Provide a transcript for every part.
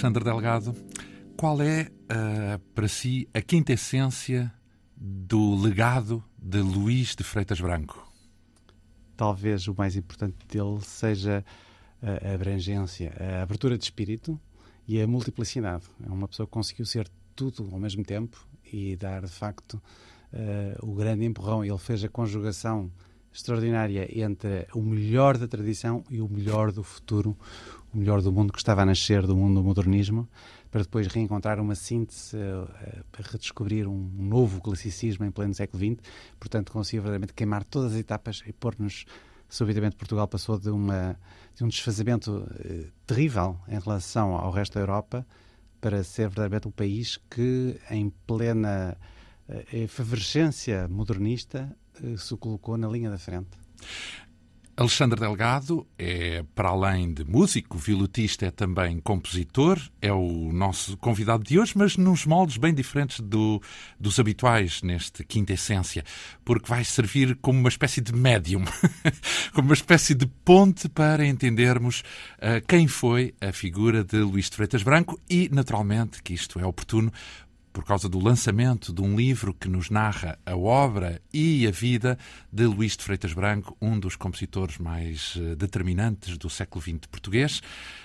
Alexandre Delgado. Qual é, uh, para si, a quinta essência do legado de Luís de Freitas Branco? Talvez o mais importante dele seja a abrangência, a abertura de espírito e a multiplicidade. É uma pessoa que conseguiu ser tudo ao mesmo tempo e dar, de facto, uh, o grande empurrão. Ele fez a conjugação extraordinária entre o melhor da tradição e o melhor do futuro, melhor do mundo que estava a nascer, do mundo do modernismo, para depois reencontrar uma síntese, uh, para redescobrir um novo classicismo em pleno século XX. Portanto, conseguiu verdadeiramente queimar todas as etapas e pôr-nos. Subitamente, Portugal passou de, uma, de um desfazamento uh, terrível em relação ao resto da Europa para ser verdadeiramente um país que, em plena efervescência modernista, se colocou na linha da frente. Alexandre Delgado é, para além de músico, violutista, é também compositor, é o nosso convidado de hoje, mas nos moldes bem diferentes do, dos habituais neste Quinta Essência, porque vai servir como uma espécie de médium, como uma espécie de ponte para entendermos uh, quem foi a figura de Luís de Freitas Branco e, naturalmente, que isto é oportuno por causa do lançamento de um livro que nos narra a obra e a vida de Luís de Freitas Branco, um dos compositores mais eh, determinantes do século XX português.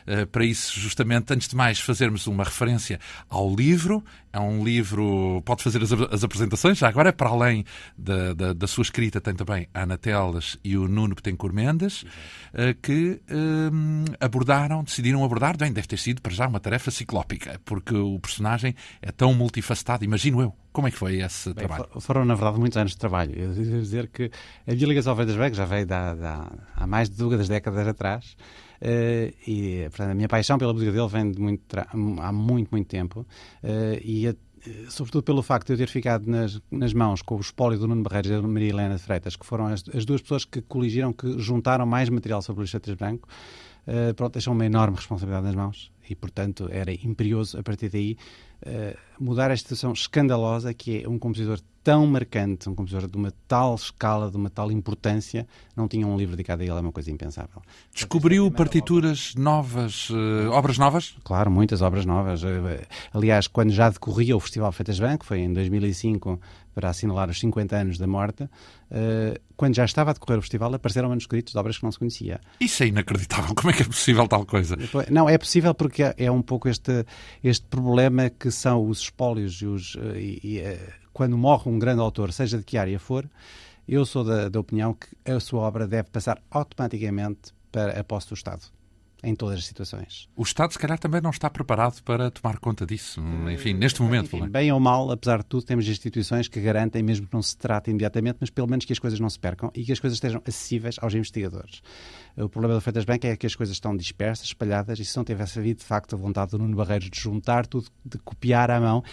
Eh, para isso, justamente, antes de mais, fazermos uma referência ao livro. É um livro, pode fazer as, as apresentações, já agora, para além da, da, da, sua escrita, tem também a Ana Teles e o Nuno Betancourt Mendes, eh, que um, abordaram, decidiram abordar, bem, deve ter sido para já uma tarefa ciclópica, porque o personagem é tão multifacetado, imagino eu. Como é que foi esse Bem, trabalho? Foram, na verdade, muitos anos de trabalho. Eu devo dizer que a Ligação Freitas Branco já veio da, da, há mais de duas décadas atrás. Uh, e, portanto, a minha paixão pela música dele vem de muito há muito, muito tempo. Uh, e, a, sobretudo pelo facto de eu ter ficado nas, nas mãos com o espólio do Nuno Barreiros e da Maria Helena Freitas, que foram as, as duas pessoas que coligiram, que juntaram mais material sobre o Freitas Branco, uh, pronto, deixam uma enorme responsabilidade nas mãos e, portanto, era imperioso a partir daí uh, mudar esta situação escandalosa que é um compositor tão marcante, um compositor de uma tal escala, de uma tal importância, não tinha um livro dedicado a ele, é uma coisa impensável. Descobriu partituras obra. novas, uh, obras novas? Claro, muitas obras novas. Uh, aliás, quando já decorria o Festival Feitas Branco, foi em 2005, para assinalar os 50 anos da morte, uh, quando já estava a decorrer o festival, apareceram manuscritos de obras que não se conhecia. Isso é inacreditável. Como é que é possível tal coisa? Não, é possível porque é, um pouco este, este problema que são os espólios e, os, e, e quando morre um grande autor, seja de que área for, eu sou da, da opinião que a sua obra deve passar automaticamente para a posse do Estado em todas as situações. O Estado, se calhar, também não está preparado para tomar conta disso, enfim, neste momento. Enfim, bem ou mal, apesar de tudo, temos instituições que garantem, mesmo que não se trate imediatamente, mas pelo menos que as coisas não se percam e que as coisas estejam acessíveis aos investigadores. O problema do Freitas Branco é que as coisas estão dispersas, espalhadas, e se não tivesse havido, de facto, a vontade do Nuno Barreiros de juntar tudo, de copiar à mão,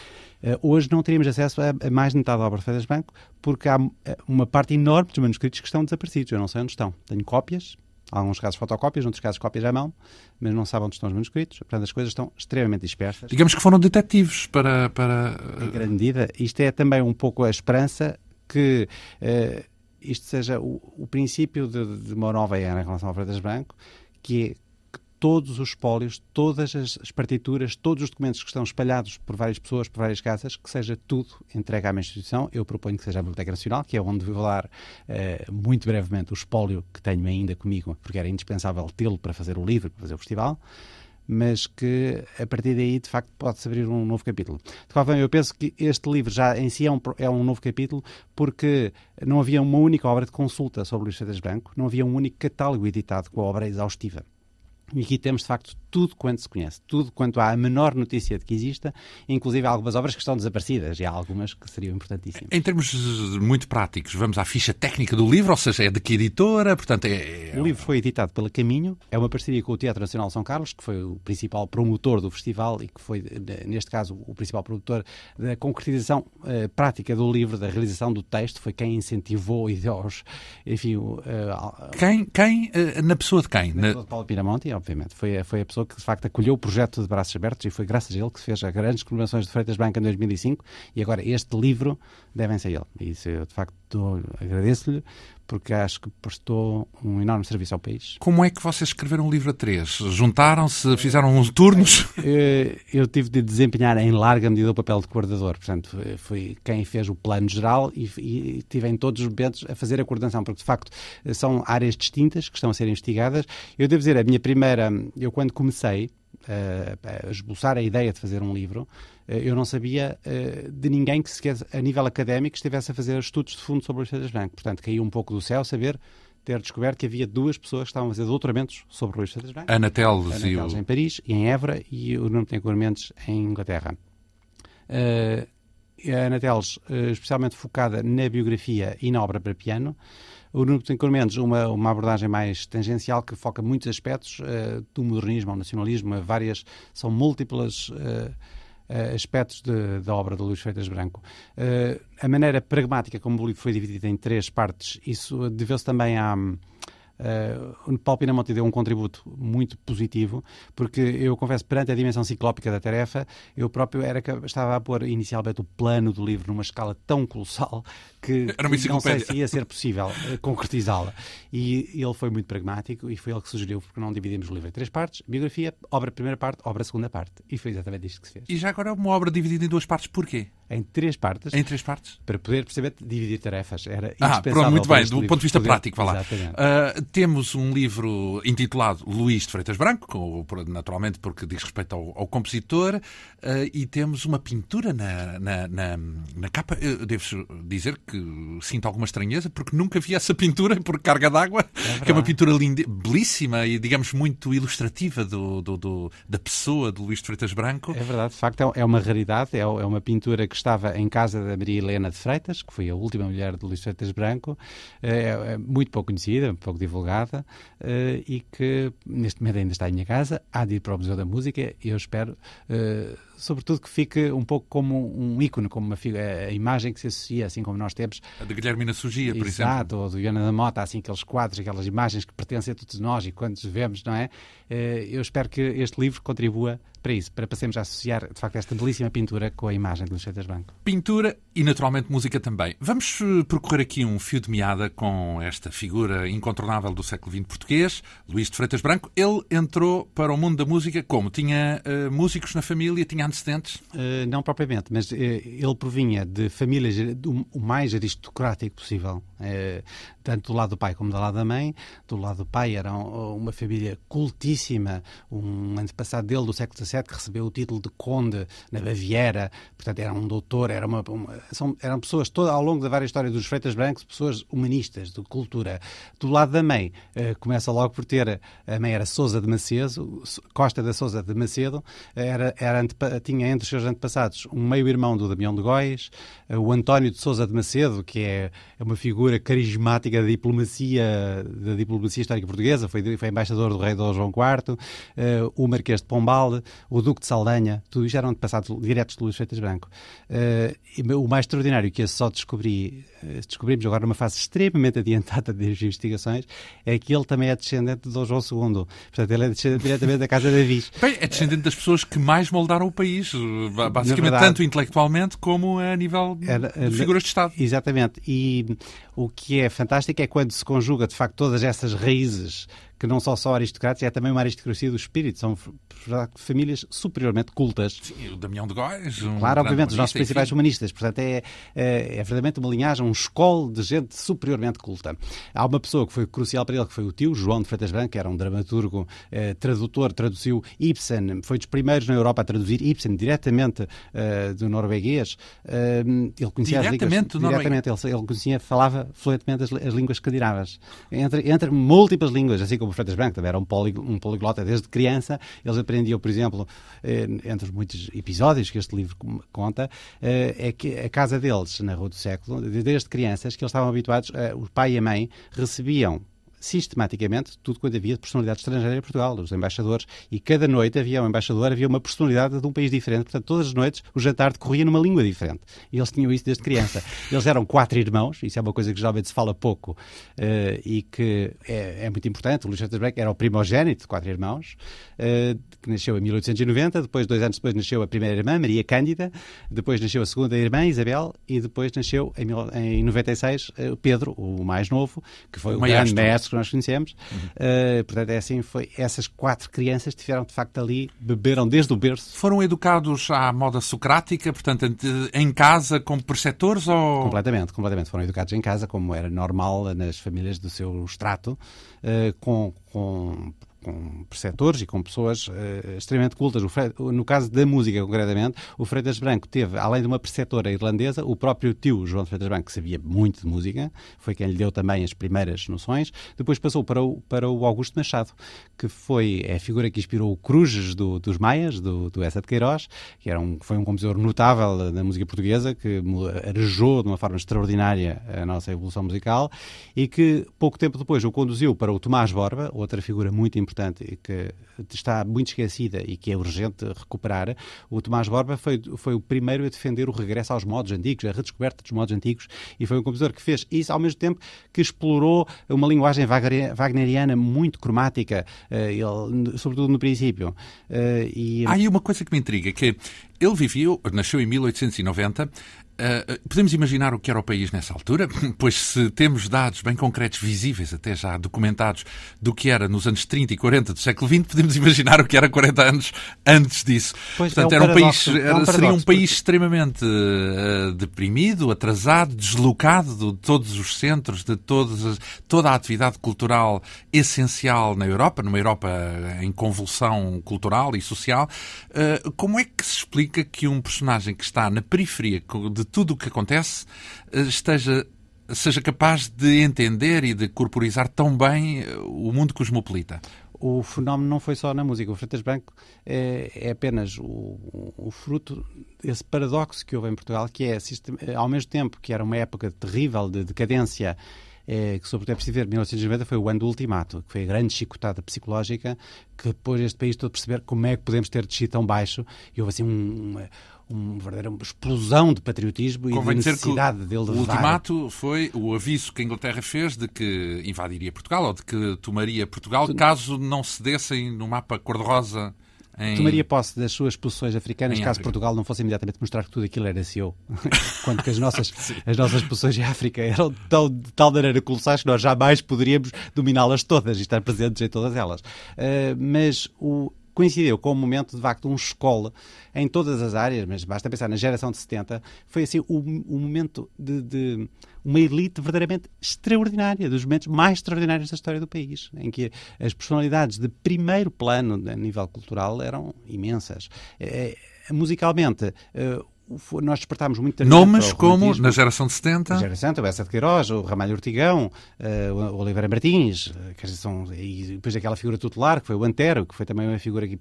eh, hoje não teríamos acesso a, mais de metade da obra de Freitas Branco, porque há eh, uma parte enorme dos manuscritos que estão desaparecidos. Eu não sei onde estão. Tenho cópias, alguns casos fotocópias, outros casos cópias à mão, mas não sabem onde estão os manuscritos. Portanto, as coisas estão extremamente dispersas. Digamos que foram detetives para. para... Em grande medida. Isto é também um pouco a esperança que uh, isto seja o, o princípio de, de, uma nova era em relação ao Freitas Branco, que é todos os espólios, todas as, partituras, todos os documentos que estão espalhados por várias pessoas, por várias casas, que seja tudo entregue à minha instituição. Eu proponho que seja a Biblioteca Nacional, que é onde vou dar uh, muito brevemente o espólio que tenho ainda comigo, porque era indispensável tê-lo para fazer o livro, para fazer o festival mas que a partir daí, de facto, pode-se abrir um novo capítulo. De qualquer forma, eu penso que este livro já em si é um, é um novo capítulo porque não havia uma única obra de consulta sobre Luís Freitas Branco, não havia um único catálogo editado com a obra exaustiva. E aqui temos, de facto, tudo quanto se conhece, tudo quanto há a menor notícia de que exista, inclusive algumas obras que estão desaparecidas e há algumas que seriam importantíssimas. Em termos muito práticos, vamos à ficha técnica do livro, ou seja, é de que editora? Portanto, é, é... O livro foi editado pela Caminho, é uma parceria com o Teatro Nacional São Carlos, que foi o principal promotor do festival e que foi, neste caso, o principal produtor da concretização uh, prática do livro, da realização do texto, foi quem incentivou e aos, enfim... Uh, quem, quem uh, na pessoa de quem? Na pessoa de Paulo Piramonte, obviamente. Foi, foi a pessoa que, de facto, acolheu o projeto de braços abertos e foi graças a ele que se fez as grandes comemorações de Freitas Branca em 2005 e agora este livro devem ser ele. E isso eu, de facto, agradeço-lhe porque acho que prestou um enorme serviço ao país. Como é que vocês escreveram o livro a três? Juntaram-se, fizeram uns turnos? Eh, eu tive de desempenhar em larga medida o papel de coordenador, portanto, fui quem fez o plano geral e, e tive em todos os momentos a fazer a coordenação, porque de facto são áreas distintas que estão a ser investigadas. Eu devo dizer, a minha primeira, eu quando comecei, a esboçar a ideia de fazer um livro, eh, eu não sabia eh, de ninguém que sequer a nível académico estivesse a fazer estudos de fundo sobre o Luís Branco. Portanto, caiu um pouco do céu saber ter descoberto que havia duas pessoas que estavam a fazer doutoramentos sobre o Luís Freitas Branco. Ana Teles, e o... em Paris e em Évora e o Nuno Tencourt Mendes em Inglaterra. Uh, a Ana Teles, uh, especialmente focada na biografia e na obra para piano, o Nuno Tencourt Mendes, uma, uma abordagem mais tangencial que foca muitos aspectos uh, do modernismo ao nacionalismo, várias, são múltiplas uh, aspectos da obra de Luís Freitas Branco. a maneira pragmática como o livro foi dividido em três partes, isso deveu-se também à Uh, Paulo Pinamonte deu um contributo muito positivo, porque eu confesso, perante a dimensão ciclópica da tarefa, eu próprio era, estava a pôr inicialmente o plano do livro numa escala tão colossal que não sei se ia ser possível uh, concretizá-la. E ele foi muito pragmático e foi ele que sugeriu, porque não dividimos o livro em três partes: biografia, obra primeira parte, obra segunda parte. E foi exatamente isto que se fez. E já agora é uma obra dividida em duas partes, porquê? Em três partes. Em três partes? Para poder perceber dividir tarefas. Era ah, pronto, muito bem, do ponto de vista prático, vá lá. Uh, temos um livro intitulado Luís de Freitas Branco, naturalmente porque diz respeito ao, ao compositor, uh, e temos uma pintura na, na, na, na capa. Eu devo dizer que sinto alguma estranheza, porque nunca vi essa pintura por carga d'água, é que é uma pintura linda, belíssima e, digamos, muito ilustrativa do, do, do, da pessoa de Luís de Freitas Branco. É verdade, de facto é, é uma raridade, é, é uma pintura que estava em casa da Maria Helena de Freitas, que foi a última mulher de Luís de Freitas Branco, é, é muito pouco conhecida, pouco divulgada, uh, e que neste momento ainda está em minha casa, há de ir para o Museu da Música e eu espero, uh, sobretudo, que fique um pouco como um ícone, como uma a imagem que se associa, assim como nós temos. A de Guilhermina Sugia, por Exato, exemplo. ou do Iana da Mota, assim, aqueles quadros, aquelas imagens que pertencem a todos nós e quando os vemos, não é? Uh, eu espero que este livro contribua para isso, para passemos a associar, de facto, esta belíssima pintura com a imagem de Luís Freitas Branco. Pintura e, naturalmente, música também. Vamos percorrer aqui um fio de meada com esta figura incontornável do século XX português, Luís de Freitas Branco. Ele entrou para o mundo da música como? Tinha uh, músicos na família? Tinha antecedentes? Uh, não propriamente, mas uh, ele provinha de famílias o mais aristocrático possível, tanto do lado do pai como do lado da mãe. Do lado do pai era uma família cultíssima, um antepassado dele do século XVII que recebeu o título de conde na Baviera, portanto era um doutor, era uma, uma são, eram pessoas toda, ao longo da várias história dos Freitas Brancos, pessoas humanistas, de cultura. Do lado da mãe, começa logo por ter, a mãe era Sousa de Macedo, Costa da Sousa de Macedo, era, era tinha entre os seus antepassados um meio-irmão do Damião de Góis, eh, o António de Sousa de Macedo, que é, é uma figura carismática da diplomacia, da diplomacia histórica portuguesa, foi, foi embaixador do rei Dom João IV, eh, o Marquês de Pombal, o Duque de Saldanha, tudo isto eram antepassados diretos de Luís Freitas Branco. Eh, o mais extraordinário que eu só descobri, descobrimos agora numa fase extremamente adiantada das investigações, é que ele também é descendente de Dom João II. Portanto, ele é descendente diretamente da Casa de Viz. Bem, é descendente das pessoas que mais moldaram o país, basicamente tanto intelectualmente como a nível de figuras de Estado. Exatamente. E o que é fantástico é quando se conjuga, de facto, todas essas raízes que não são só aristocratas, é também uma aristocracia do espírito, são famílias superiormente cultas. Sim, o Damião de Góis, um Claro, obviamente, os nossos principais enfim. humanistas. Portanto, é, é, é, verdadeiramente uma linhagem, um escolo de gente superiormente culta. Há uma pessoa que foi crucial para ele, que foi o tio, João de Freitas Branco, que era um dramaturgo, eh, tradutor, traduziu Ibsen, foi dos primeiros na Europa a traduzir Ibsen diretamente eh, do norueguês. Eh, ele conhecia diretamente as línguas. Diretamente, ele, ele conhecia, falava fluentemente as, as línguas escandinavas. Entre, entre múltiplas línguas, assim como Freitas Branco também era um, poli, um poliglota desde criança. Eles aprendiam, por exemplo, eh, entre os muitos episódios que este livro conta, eh, é que a casa deles, na Rua do Século, desde crianças, que eles estavam habituados, o pai e a mãe recebiam sistematicamente tudo quanto havia de personalidade estrangeira em Portugal, os embaixadores, e cada noite havia um embaixador, havia uma personalidade de um país diferente, portanto, todas as noites o jantar decorria numa língua diferente. E eles tinham isso desde criança. Eles eram quatro irmãos, isso é uma coisa que geralmente se fala pouco uh, e que é, é, muito importante. O Luís Branco era o primogênito de quatro irmãos, uh, que nasceu em 1890, depois, dois anos depois, nasceu a primeira irmã, Maria Cândida, depois nasceu a segunda irmã, Isabel, e depois nasceu em, em 96 uh, Pedro, o mais novo, que foi o, o grande mestre que nós conhecemos. Uhum. portanto, é assim, foi, essas quatro crianças tiveram de facto ali, beberam desde o berço. Foram educados à moda socrática, portanto, em casa como preceptores ou... Completamente, completamente. Foram educados em casa, como era normal nas famílias do seu extrato, uh, com, com com preceptores e com pessoas uh, extremamente cultas. no caso da música, concretamente, o Freitas Branco teve, além de uma preceptora irlandesa, o próprio tio João Freitas Branco, que sabia muito de música, foi quem lhe deu também as primeiras noções. Depois passou para o, para o Augusto Machado, que foi é a figura que inspirou o Cruzes do, dos Maias, do, do Essa de Queiroz, que era um, foi um compositor notável da música portuguesa, que arejou de uma forma extraordinária a nossa evolução musical e que pouco tempo depois o conduziu para o Tomás Borba, outra figura muito importante importante e que está muito esquecida e que é urgente recuperar, o Tomás Borba foi, foi o primeiro a defender o regresso aos modos antigos, a redescoberta dos modos antigos, e foi um compositor que fez isso ao mesmo tempo que explorou uma linguagem wagneriana muito cromática, eh, ele, sobretudo no princípio. Eh, e... Há aí uma coisa que me intriga, que ele viveu, nasceu em 1890, Uh, podemos imaginar o que era o país nessa altura, pois se temos dados bem concretos, visíveis, até já documentados, do que era nos anos 30 e 40 do século XX, podemos imaginar o que era 40 anos antes disso. Pois Portanto, é um era um país, é um seria um país porque... extremamente uh, deprimido, atrasado, deslocado de todos os centros, de todas, toda a atividade cultural essencial na Europa, numa Europa em convulsão cultural e social. Uh, como é que se explica que um personagem que está na periferia de tudo o que acontece eh, esteja seja capaz de entender e de corporizar tão bem eh, o mundo cosmopolita? O fenómeno não foi só na música. O Freitas Branco é, é apenas o, o, fruto desse paradoxo que houve em Portugal, que é, ao mesmo tempo que era uma época terrível de decadência é, que sobretudo é preciso ver, 1990 foi o ano do ultimato, que foi a grande chicotada psicológica que pôs este país todo a perceber como é que podemos ter descido tão baixo e houve assim um, verdadeira explosão de patriotismo Convém e de necessidade dele de O ultimato foi o aviso que a Inglaterra fez de que invadiria Portugal ou de que tomaria Portugal tu... caso não cedessem no mapa cor-de-rosa em... Tomaria posse das suas posições africanas em caso África. Portugal não fosse imediatamente mostrar que tudo aquilo era seu. Quando que as nossas, as nossas posições em África eram tão, de tal maneira colossais que nós jamais poderíamos dominá-las todas e estar presentes em todas elas. Uh, mas o, coincidiu com o momento de facto um escola em todas as áreas, mas basta pensar na geração de 70, foi assim o, o momento de, de, uma elite verdadeiramente extraordinária, dos momentos mais extraordinários da história do país, em que as personalidades de primeiro plano a nível cultural eram imensas. É, musicalmente, uh, nós despertámos muito Nomes como na geração de 70? Na geração 70, o Bessa de Queiroz, o Ramalho Ortigão, uh, o Oliveira Martins, uh, que são, e depois aquela figura tutelar, que foi o Antero, que foi também uma figura que,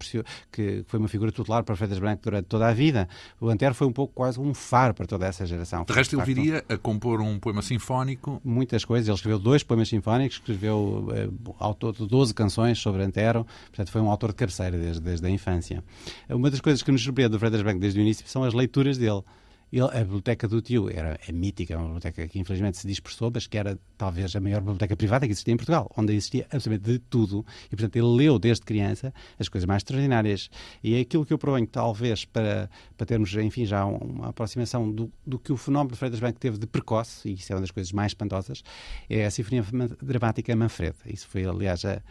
que foi uma figura tutelar para Freitas Branco durante toda a vida. O Antero foi um pouco quase um faro para toda essa geração. De resto, ele viria a compor um poema sinfónico? Muitas coisas. Ele escreveu dois poemas sinfónicos, escreveu uh, ao todo 12 canções sobre Antero, portanto foi um autor de cabeceira desde, desde a infância. Uma das coisas que nos surpreende do Freitas Branco desde o início são as leituras dele. Ele, a biblioteca do tio era é mítica, uma biblioteca que infelizmente se dispersou, mas que era talvez a maior biblioteca privada que existia em Portugal, onde existia absolutamente de tudo. E, portanto, ele leu desde criança as coisas mais extraordinárias. E é aquilo que eu proponho, talvez, para, para termos, enfim, já uma aproximação do, do que o fenómeno de Freitas Branco teve de precoce, e isso é uma das coisas mais espantosas, é a Sinfonia Dramática Manfred. Isso foi, aliás, a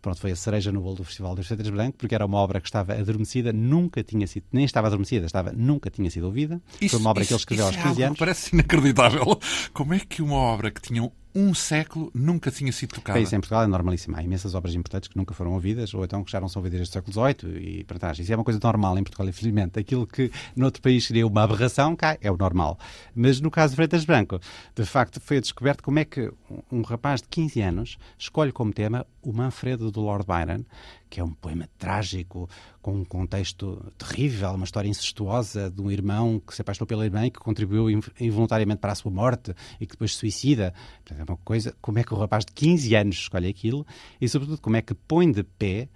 pronto, foi a cereja no bolo do Festival dos Freitas Branco, porque era uma obra que estava adormecida, nunca tinha sido, nem estava adormecida, estava, nunca tinha sido ouvida. Isso, foi uma obra isso, que ele escreveu aos 15 é anos. Parece inacreditável. Como é que uma obra que tinha um século nunca tinha sido tocada. É isso, em Portugal é normalíssimo. Há imensas obras importantes que nunca foram ouvidas, ou então que já não são ouvidas desde o século XVIII e para trás. Isso é uma coisa normal em Portugal, infelizmente. Aquilo que noutro país seria uma aberração, cá é o normal. Mas no caso de Freitas Branco, de facto foi descoberto como é que um rapaz de 15 anos escolhe como tema o Manfredo do Lord Byron, que é um poema trágico, com um contexto terrível, uma história incestuosa de um irmão que se apaixonou pela irmã e que contribuiu involuntariamente para a sua morte e que depois se suicida. É uma coisa, como é que o rapaz de 15 anos escolhe aquilo e, sobretudo, como é que põe de pé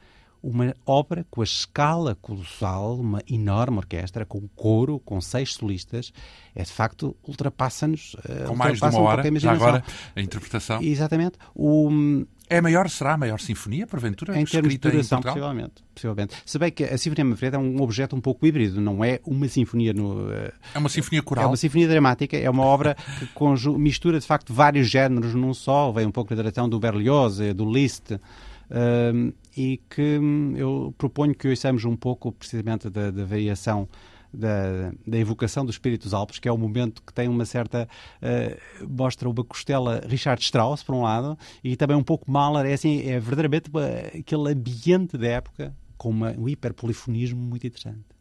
uma obra com a escala colossal, uma enorme orquestra, com coro, com seis solistas, é de facto, ultrapassa-nos. Eh, com mais de uma hora, já agora, a interpretação. Exatamente. O, é maior, será a maior sinfonia, porventura? Em termos de duração, possivelmente, possivelmente. Se bem que a Sinfonia Manfreda é um objeto um pouco híbrido, não é uma sinfonia no... Eh, é uma sinfonia coral? É uma sinfonia dramática, é uma obra que mistura, de facto, vários géneros num só, vem um pouco da direção do Berlioz, do Liszt, uh, e que hum, eu proponho que ouçamos um pouco precisamente da, da variação da, da, evocação dos espíritos Alpes, que é o momento que tem uma certa. Uh, mostra uma costela Richard Strauss, por um lado, e também um pouco Mahler. É, assim, é verdadeiramente aquele ambiente da época com uma, um hiperpolifonismo muito interessante.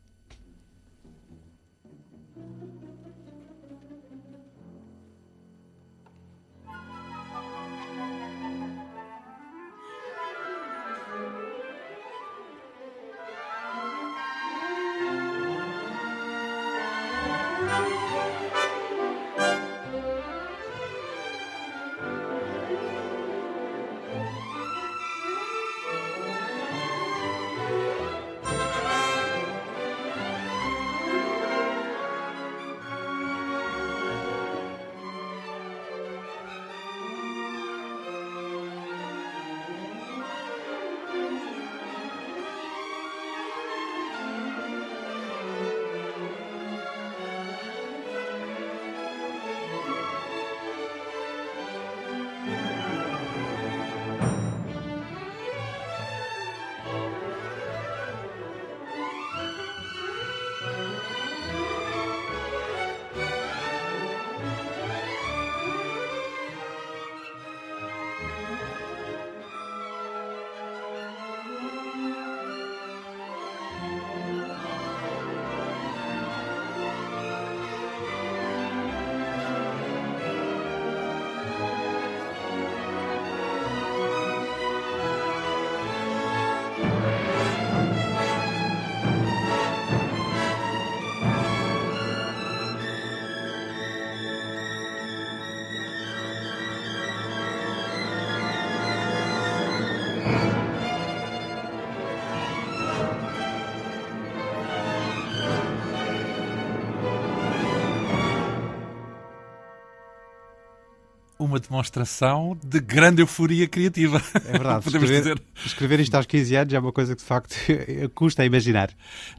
Uma demonstração de grande euforia criativa. É verdade. Podemos escrever, dizer. Escrever isto aos 15 anos é uma coisa que, de facto, custa a imaginar.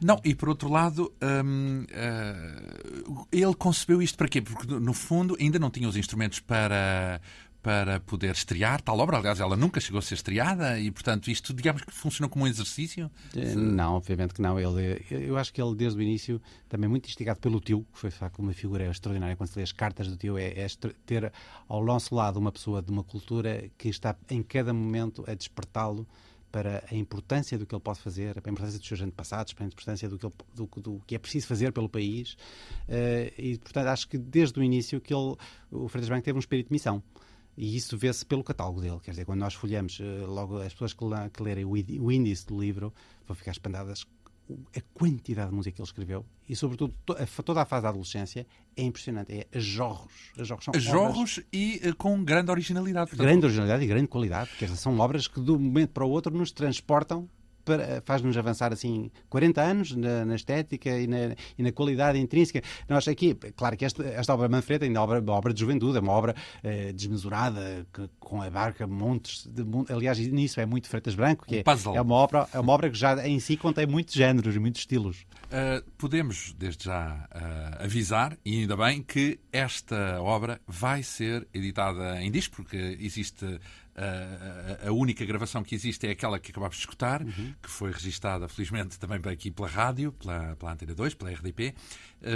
Não, e por outro lado, hum, uh, ele concebeu isto para quê? Porque, no fundo, ainda não tinha os instrumentos para para poder estrear tal obra. Aliás, ela nunca chegou a ser estreada e, portanto, isto, digamos que funcionou como um exercício? Eh, não, obviamente que não. Ele, eu acho que ele, desde o início, também muito instigado pelo tio, que foi, de facto, uma figura extraordinária. Quando se lê as cartas do tio, é, é ter ao nosso lado uma pessoa de uma cultura que está, em cada momento, a despertá-lo para a importância do que ele pode fazer, para a importância dos seus antepassados, para a importância do que, ele, do, do que é preciso fazer pelo país. Uh, e, portanto, acho que desde o início que ele, o Freitas Branco teve um espírito de missão. E isso vê-se pelo catálogo dele. Quer dizer, quando nós folhamos, eh, logo as pessoas que, que lerem o índice do livro vão ficar espantadas a quantidade de música que ele escreveu e, sobretudo, toda a fase da adolescência é impressionante. É a jorros. A jorros, são jorros obras... e uh, com grande originalidade. Portanto... Grande originalidade e grande qualidade. Quer dizer, são obras que, de um momento para o outro, nos transportam faz-nos avançar assim 40 anos na, na estética e na, e na, qualidade intrínseca. Nós aqui, claro que esta, esta obra Manfreda ainda é uma obra, obra de juventude, é uma obra eh, desmesurada, que, com a barca montes de, aliás, nisso é muito Freitas Branco, que um é, é, uma obra, é uma obra que já em si contém muitos géneros e muitos estilos. Uh, podemos, desde já, uh, avisar, e ainda bem, que esta obra vai ser editada em disco, porque existe a, a, única gravação que existe é aquela que acabámos de escutar, uhum. que foi registada, felizmente, também aqui pela rádio, pela, pela Antena 2, pela RDP,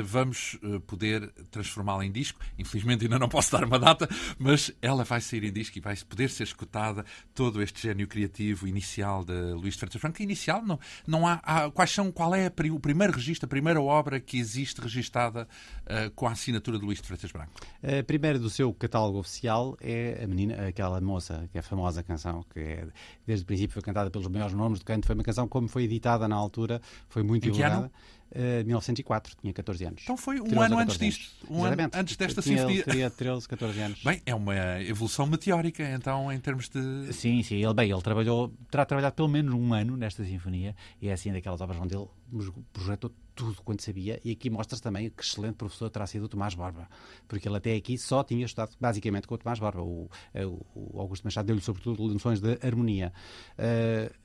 vamos eh, poder transformá-la em disco. Infelizmente ainda não posso dar uma data, mas ela vai sair em disco e vai poder ser escutada todo este gênio criativo inicial de Luís de Freitas Branco. Inicial, não, não há, há, quais são, qual é a, o primeiro registro, a primeira obra que existe registada uh, com a assinatura de Luís de Freitas Branco? A primeira do seu catálogo oficial é a menina, aquela moça, que é a famosa canção, que é, desde o princípio foi cantada pelos maiores nomes do canto. Foi uma canção, como foi editada na altura, foi muito divulgada. Uh, 1904, tinha 14 anos. Então foi um ano antes disto. Um ano antes desta sinfonia. Teria 13, 14 anos. Bem, é uma evolução meteórica, então, em termos de. Sim, sim. Ele, bem, ele trabalhou, terá trabalhado pelo menos um ano nesta sinfonia e é assim daquelas obras onde ele projetou tudo quanto sabia e aqui mostra-se também que excelente professor terá sido o Tomás Borba, porque ele até aqui só tinha estudado basicamente com o Tomás Borba. O, o Augusto Machado deu-lhe sobretudo lições de harmonia. Uh,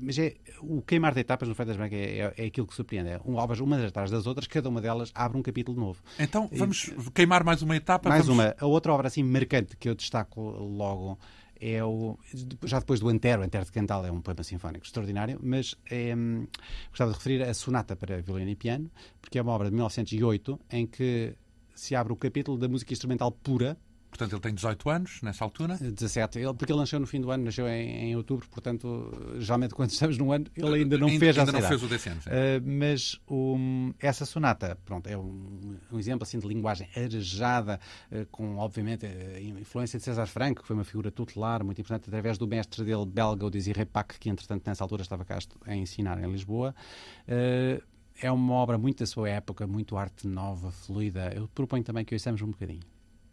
mas é, o queimar de etapas no Freitas Branco é, é, é, aquilo que surpreende. É um, obras umas atrás das outras, cada uma delas abre um capítulo novo. Então vamos e, queimar mais uma etapa? Mais vamos... uma. A outra obra assim marcante que eu destaco logo é o. Já depois do Antero, Antero de Cantal é um poema sinfónico extraordinário, mas é, gostava de referir a Sonata para Violino e Piano, porque é uma obra de 1908 em que se abre o capítulo da música instrumental pura Portanto, ele tem 18 anos nessa altura? 17, ele, porque ele nasceu no fim do ano, nasceu em, em outubro, portanto, geralmente quando estamos no ano, ele ainda não ainda, fez ainda não fez o décimo. Uh, mas um, essa sonata, pronto, é um, um, exemplo assim de linguagem arejada, uh, com obviamente a influência de César Franco, que foi uma figura tutelar muito importante, através do mestre dele belga, o Désiré Pac, que entretanto nessa altura estava cá a ensinar em Lisboa. Uh, é uma obra muito da sua época, muito arte nova, fluida. Eu proponho também que ouçamos um bocadinho.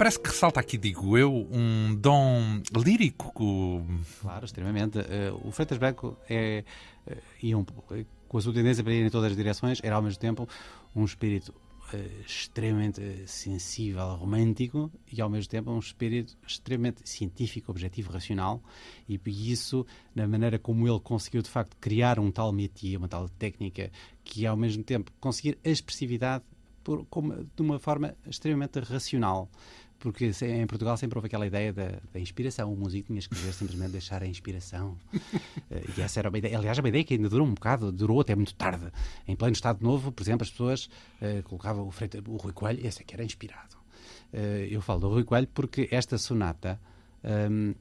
Parece que ressalta aqui, digo eu, um dom lírico. Claro, extremamente. Uh, o Freitas Branco é, uh, e um, com a sua tendência para ir em todas as direções, era ao mesmo tempo um espírito extremamente sensível, romântico e ao mesmo tempo um espírito extremamente científico, objetivo, racional e, e isso, na maneira como ele conseguiu de facto criar um tal métier, uma tal técnica que ao mesmo tempo conseguir a expressividade por, como, de uma forma extremamente racional porque em Portugal sempre houve aquela ideia da, da inspiração. O músico tinha que escrever simplesmente deixar a inspiração. Eh, e essa era uma ideia. Aliás, uma ideia que ainda durou um bocado, durou até muito tarde. Em pleno Estado Novo, por exemplo, as pessoas uh, colocavam o, Freita, o Rui Coelho, esse é que era inspirado. Uh, eu falo do Rui Coelho porque esta sonata. Um, eh,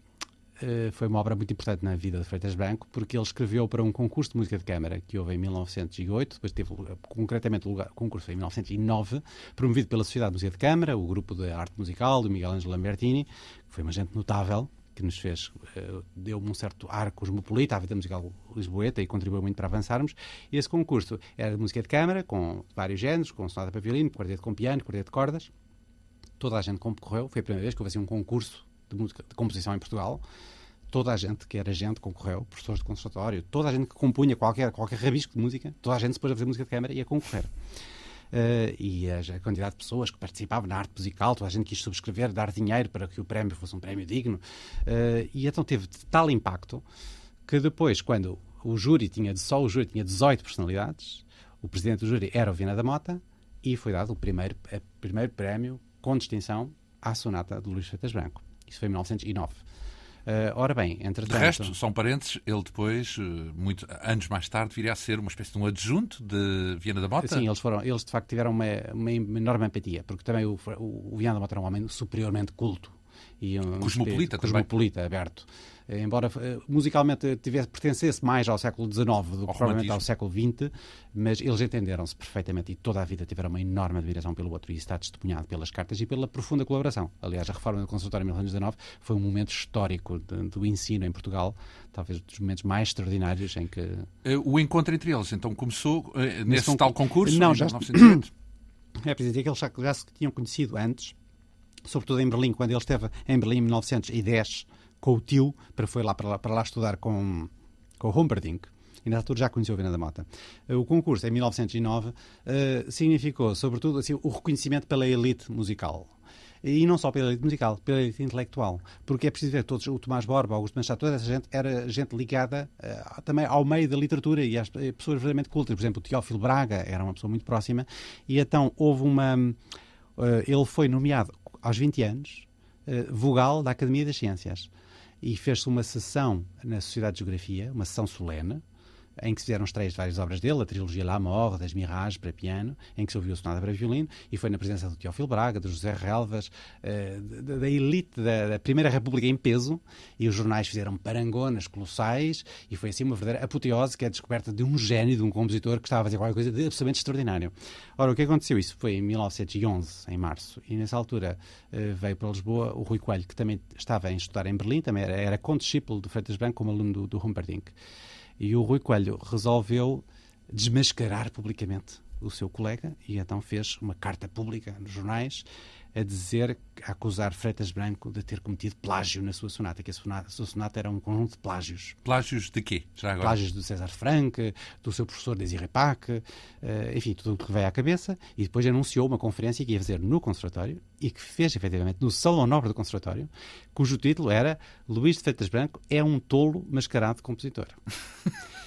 foi uma obra muito importante na vida de Freitas Branco, porque ele escreveu para um concurso de música de câmara que houve em 1908, depois teve concretamente o lugar, concurso em 1909, promovido pela Sociedade de Música de Câmara, o grupo de arte musical do Miguel Ângelo Lambertini, que foi uma gente notável, que nos fez, uh, deu-me um certo ar cosmopolita à vida musical lisboeta e contribuiu muito para avançarmos. E esse concurso era de música de câmara, com vários géneros, com sonata para violino, quarteto com piano, quarteto de cordas. Toda a gente concorreu, foi a primeira vez que houve assim um concurso de, música, de composição em Portugal. Toda a gente que era gente concorreu, professores de conservatório, toda a gente que compunha qualquer, qualquer rabisco de música, toda a gente depois de fazer música de câmara ia concorrer. Uh, e a, a, quantidade de pessoas que participavam na arte musical, toda a gente quis subscrever, dar dinheiro para que o prémio fosse um prémio digno. Uh, e então teve tal impacto que depois, quando o júri tinha, só o júri tinha 18 personalidades, o presidente do júri era o Viana da Mota e foi dado o primeiro, primeiro prémio com distinção à sonata de Luís Freitas Branco. Isso foi em 1909. Uh, ora bem, entretanto... De resto, são parentes, ele depois, eh, muito, anos mais tarde, viria a ser uma espécie de um adjunto de Viana da Mota? Sim, eles, foram, eles de facto tiveram uma, uma enorme empatia, porque também o, o, o Viana da Mota era um homem superiormente culto. E um cosmopolita, cosmopolita aberto. Eh, embora uh, musicalmente tivesse, pertencesse mais ao século XIX do que provavelmente ao século XX, mas eles entenderam-se perfeitamente e toda a vida tiveram uma enorme admiração pelo outro e isso está testemunhado pelas cartas e pela profunda colaboração. Aliás, a reforma do Conservatório em 1919 foi um momento histórico do ensino em Portugal, talvez dos momentos mais extraordinários em que... Eh, o encontro entre eles, então, começou uh, nesse tal concurso? Não, já... 1908? É preciso dizer que eles já, já se tinham conhecido antes, sobretudo em Berlim, quando ele esteve em Berlim em 1910 com o tio, para foi lá para lá, para lá estudar com, com o Humperdinck. E nessa altura já conheceu a Viana da Mota. Eh, o concurso, em 1909, uh, eh, significou, sobretudo, assim, o reconhecimento pela elite musical. E não só pela elite musical, pela elite intelectual. Porque é preciso ver, todos, o Tomás Borba, Augusto Machado, toda essa gente era gente ligada uh, também ao meio da literatura e às pessoas verdadeiramente cultas. Por exemplo, o Teófilo Braga era uma pessoa muito próxima. E então houve uma. Uh, ele foi nomeado aos 20 anos vogal da Academia das Ciências. E fez-se uma sessão na Sociedade de Geografia, uma sessão solene, em que se fizeram estreias de várias obras dele, a trilogia La Mort, das Mirages para piano, em que se ouviu sonata para violino, e foi na presença do Teófilo Braga, do José Relvas, uh, da, elite da, da, Primeira República em peso, e os jornais fizeram parangonas colossais, e foi assim uma verdadeira apoteose, que é a descoberta de um gênio, de um compositor que estava a fazer qualquer coisa de absolutamente extraordinário. Ora, o que aconteceu? Isso foi em 1911, em março, e nessa altura uh, veio para Lisboa o Rui Coelho, que também estava a estudar em Berlim, também era, era condiscípulo de Freitas Branco, como aluno do, do Humperdinck. E o Rui Coelho resolveu desmascarar publicamente o seu colega e então fez uma carta pública nos jornais a dizer, a acusar Freitas Branco de ter cometido plágio na sua sonata, que a, sonata, a sua sonata era um conjunto de plágios. Plágios de quê? Já agora? Plágios do César Franck, do seu professor Desiré Pac, uh, enfim, tudo o que veio à cabeça, e depois anunciou uma conferência que ia fazer no Conservatório e que fez efetivamente no Salão Nobre do Conservatório, cujo título era Luís de Freitas Branco é um tolo mascarado de compositor.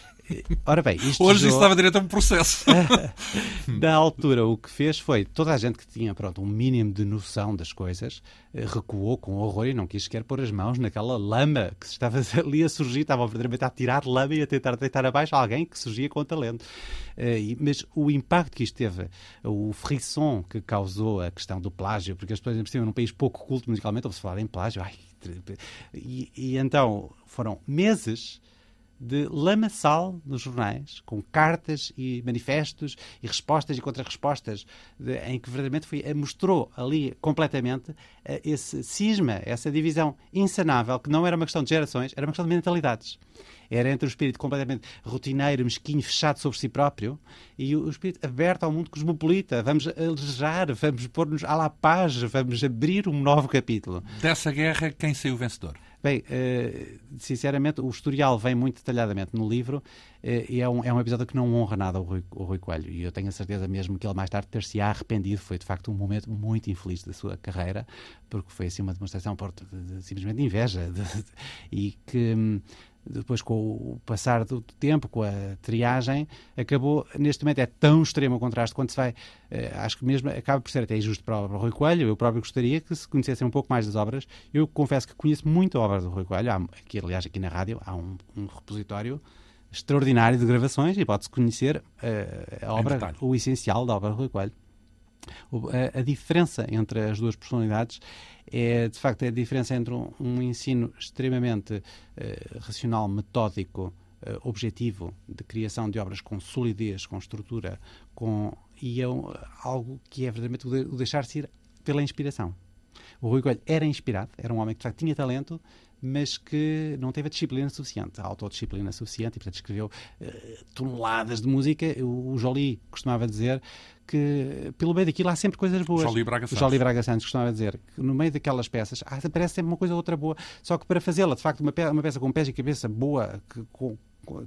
Ora bem, isto Hoje isso estava direto a um processo. Na altura, o que fez foi toda a gente que tinha pronto, um mínimo de noção das coisas eh, recuou com horror e não quis sequer pôr as mãos naquela lama que estava ali a surgir. Estavam verdadeiramente a tirar lama e a tentar deitar abaixo alguém que surgia com talento. Eh, mas o impacto que isto teve, o frisson que causou a questão do plágio, porque as pessoas, por num país pouco culto musicalmente, ouve-se falar em plágio. Ai, e, e então foram meses de lamaçal nos jornais, com cartas e manifestos e respostas e contra-respostas, em que verdadeiramente foi, eh, mostrou ali completamente eh, esse cisma, essa divisão insanável, que não era uma questão de gerações, era uma questão de mentalidades. Era entre o espírito completamente rotineiro, mesquinho, fechado sobre si próprio, e o espírito aberto ao mundo cosmopolita. Vamos alejar, vamos pôr-nos à la paz, vamos abrir um novo capítulo. Dessa guerra, quem saiu vencedor? Bem, uh, sinceramente, o historial vem muito detalhadamente no livro uh, e é um, é um episódio que não honra nada o Rui, o Rui Coelho. E eu tenho a certeza mesmo que ele mais tarde ter se arrependido. Foi, de facto, um momento muito infeliz da sua carreira, porque foi assim uma demonstração por, de, de, simplesmente de inveja de, e que. Depois com o passar do tempo, com a triagem, acabou, neste momento é tão extremo o contraste quando se vai, eh, acho que mesmo acaba por ser até injusto para o, para o Rui Coelho, eu próprio gostaria que se conhecessem um pouco mais das obras, eu confesso que conheço muito a obra do Rui Coelho, há, aqui, aliás aqui na rádio há um, um repositório extraordinário de gravações e pode-se conhecer uh, a obra, o essencial da obra do Rui Coelho. A, diferença entre as duas personalidades é, de facto, a diferença entre um, um ensino extremamente uh, racional, metódico, uh, objetivo, de criação de obras com solidez, com estrutura, com, e é um, algo que é verdadeiramente o, de, o deixar-se ir pela inspiração. O Rui Coelho era inspirado, era um homem que de facto tinha talento, mas que não teve a disciplina suficiente, a autodisciplina suficiente, e portanto escreveu uh, toneladas de música. O, o Jolie costumava dizer que pelo meio daquilo há sempre coisas boas. Jolie Braga Santos. Jolie Braga Santos costumava dizer que no meio daquelas peças aparece sempre uma coisa ou outra boa, só que para fazê-la, de facto, uma peça, uma peça com pés e cabeça boa, que, com,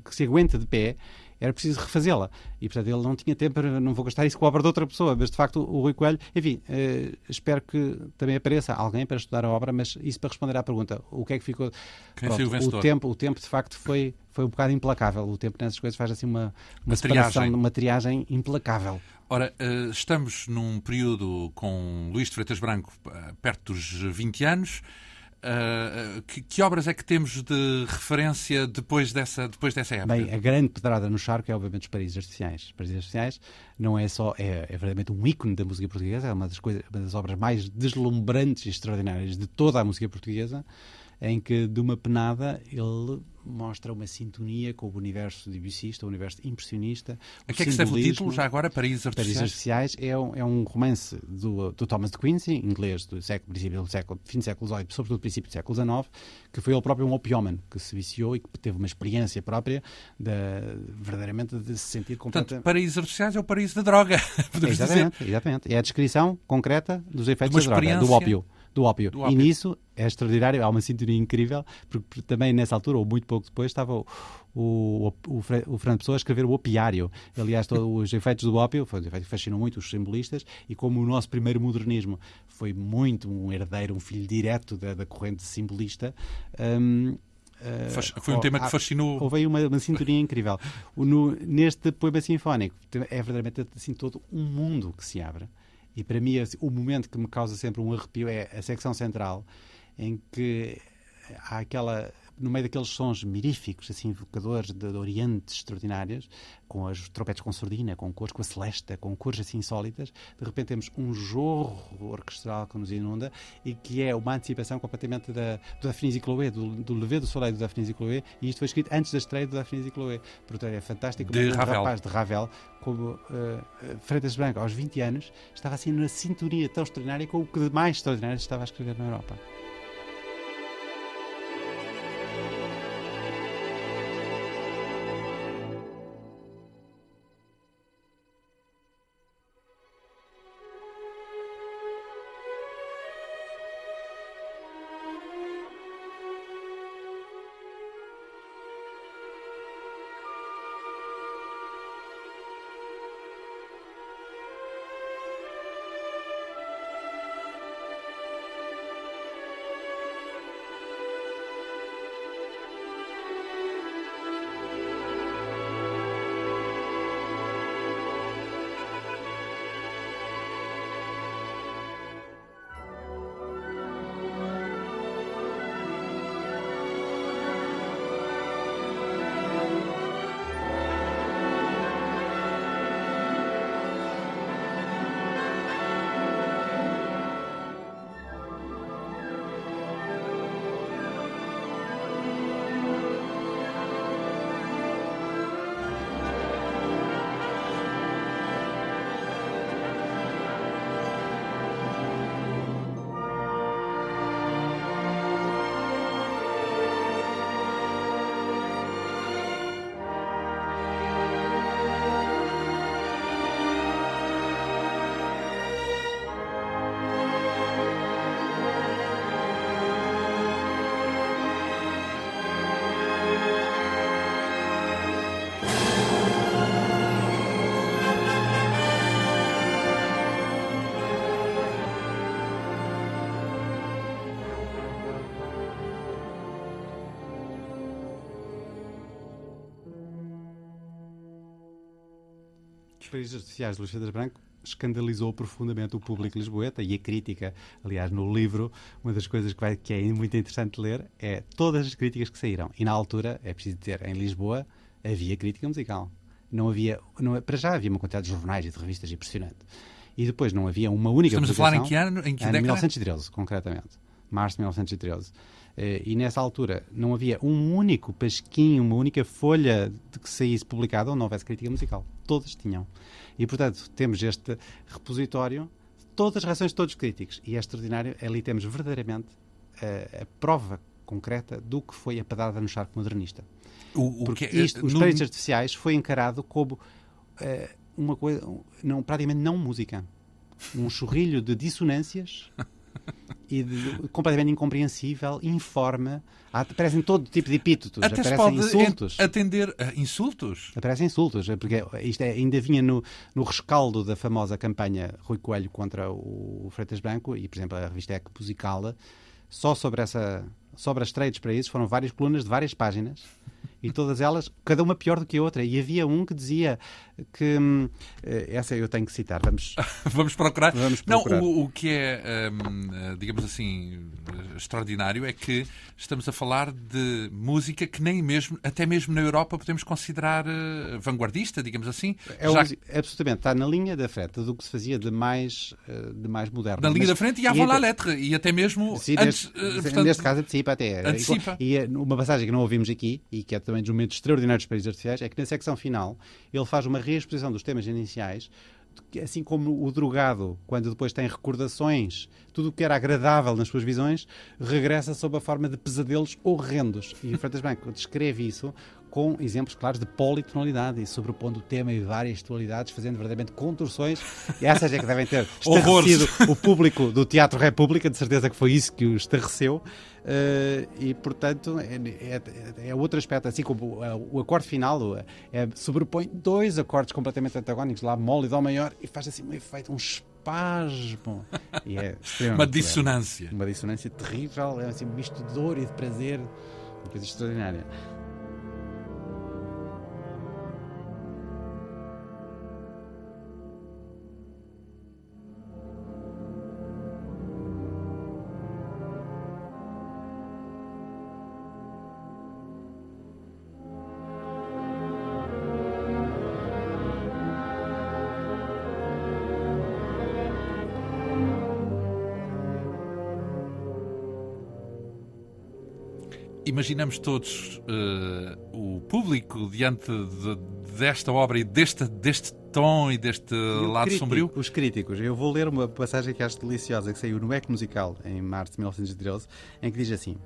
que se aguenta de pé, era preciso refazê-la. E, portanto, ele não tinha tempo, para, não vou gastar isso com a obra de outra pessoa, mas, de facto, o Rui Coelho, enfim, eh, espero que também apareça alguém para estudar a obra, mas isso para responder à pergunta, o que é que ficou... Quem Pronto, o, o tempo, o tempo, de facto, foi, foi um bocado implacável. O tempo nessas coisas faz assim uma, uma, uma triagem. uma triagem implacável. Ora, eh, estamos num período com Luís de Freitas Branco eh, perto dos 20 anos, Uh, que, que, obras é que temos de referência depois dessa, depois dessa época? Bem, a grande pedrada no charco é obviamente os Paris Artificiais. Os Paris Artificiais não é só, é, é verdadeiramente um ícone da música portuguesa, é uma das, uma das obras mais deslumbrantes e extraordinárias de toda a música portuguesa, em que de uma penada ele mostra uma sintonia com o universo debussista, o universo impressionista. A que é que serve o título já agora? Paraísos Artificiais? Paraísos Artificiais é um, é um romance do, do, Thomas de Quincy, inglês do século, princípio do século, fim do século XVIII, sobretudo princípio do século XIX, que foi ele próprio um opiómano que se viciou e que teve uma experiência própria de, verdadeiramente de se sentir completamente... Portanto, Paraísos Artificiais é o paraíso da droga, podemos exatamente, dizer. Exatamente, é a descrição concreta dos efeitos da droga, do ópio do ópio. do ópio. E nisso é extraordinário, há uma sintonia incrível, porque também nessa altura, ou muito pouco depois, estava o, o, o, o Fernando Pessoa a escrever o opiário. Aliás, todos os efeitos do ópio, foi fascinou muito os simbolistas, e como o nosso primeiro modernismo foi muito um herdeiro, um filho direto da, da corrente simbolista. Um, Uh, foi um tema que fascinou. Houve aí uma, uma sintonia incrível. No, neste poema sinfónico é verdadeiramente assim todo um mundo que se abre. E para mim, o momento que me causa sempre um arrepio é a secção central, em que há aquela no meio daqueles sons miríficos, assim, evocadores de, de orientes extraordinários, com as trompetes com sordina, com cores, com a celesta, com cores assim insólitas, de repente temos um jorro orquestral que nos inunda e que é uma antecipação completamente da, do Daphnis e Chloé, do, do Levé do Soleil do Daphnis e Chloé, e isto foi escrito antes da estreia do Daphnis e Chloé. Portanto, é fantástico. De um Ravel. rapaz de Ravel, como uh, Freitas Branco, aos 20 anos, estava assim na sintonia tão extraordinária com o que de mais extraordinário estava a escrever na Europa. Países Artificiais de Luís Freitas Branco escandalizou profundamente o público lisboeta e a crítica. Aliás, no livro, uma das coisas que, vai, que é muito interessante ler é todas as críticas que saíram. E na altura, é preciso dizer, em Lisboa havia crítica musical. Não havia, não, para já havia uma quantidade de jornais e de revistas impressionante. E depois não havia uma única Estamos a falar em que ano? Em que ano 1913, concretamente. Março de 1913. Eh, e nessa altura não havia um único pasquinho, uma única folha de que saísse publicada onde não houvesse crítica musical. Todas tinham. E, portanto, temos este repositório de todas as reações de todos os críticos. E é extraordinário. Ali temos verdadeiramente a, eh, a prova concreta do que foi a pedrada no charco modernista. O, o Porque que, é, isto, os no... prédios artificiais foi encarado como uh, uma coisa, não, praticamente não música. Um chorrilho de dissonâncias e de, completamente incompreensível, informe. Aparecem todo tipo de epítetos, Até aparecem insultos. atender a insultos? Aparecem insultos, porque isto é, ainda vinha no, no rescaldo da famosa campanha Rui Coelho contra o Freitas Branco e, por exemplo, a revista Eco Musical, só sobre, essa, sobre as trades para isso foram várias colunas de várias páginas e todas elas, cada uma pior do que a outra. E havia um que dizia que. Hum, eh, essa eu tenho que citar. Vamos, Vamos procurar. Vamos procurar. Não, o, o que é, hum, eh, digamos assim, extraordinário é que estamos a falar de música que nem mesmo, até mesmo na Europa, podemos considerar uh, vanguardista, digamos assim. É, já... absolutamente, está na linha da frente do que se fazia de mais, de mais moderno. Na linha Mas, da frente e avant la lettre, e até mesmo. Sim, antes, neste, uh, portanto, neste caso antecipa até. Antecipa. E uma passagem que não ouvimos aqui, e que é também dos momentos extraordinários dos países artificiais, é que na secção final ele faz uma reexposição dos temas iniciais assim como o drogado, quando depois tem recordações, tudo o que era agradável nas suas visões, regressa sob a forma de pesadelos horrendos. E Freitas Branco descreve isso com exemplos claros de politonalidade e sobrepondo o tema e várias tonalidades, fazendo verdadeiramente contorções. E essas é que devem ter estarrecido o público do Teatro República, de certeza que foi isso que o estarreceu. Uh, e, portanto, é, é, é, outro aspecto, assim como o, o acorde final é, sobrepõe dois acordes completamente antagónicos, lá Mol e Dó maior, e faz assim um efeito, um espasmo. E é uma dissonância. Uma dissonância terrível, é assim um misto de dor e de prazer, uma coisa extraordinária. Imaginamos todos uh, o público diante de, desta obra e deste, deste tom e deste e lado crítico, sombrio? Os críticos. Eu vou ler uma passagem que acho deliciosa, que saiu no Eco Musical, em março de 1913, em que diz assim: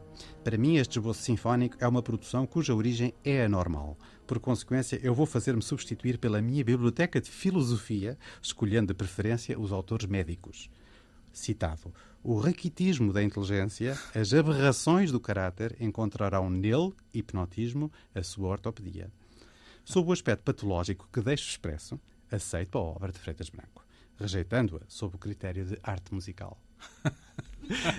Para mim, este esboço sinfónico é uma produção cuja origem é anormal. Por consequência, eu vou fazer-me substituir pela minha biblioteca de filosofia, escolhendo de preferência os autores médicos. Citado o raquitismo da inteligência, as aberrações do caráter encontrarão nele, hipnotismo, a sua ortopedia. Sob o aspecto patológico que deixo expresso, aceito a obra de Freitas Branco, rejeitando-a sob o critério de arte musical.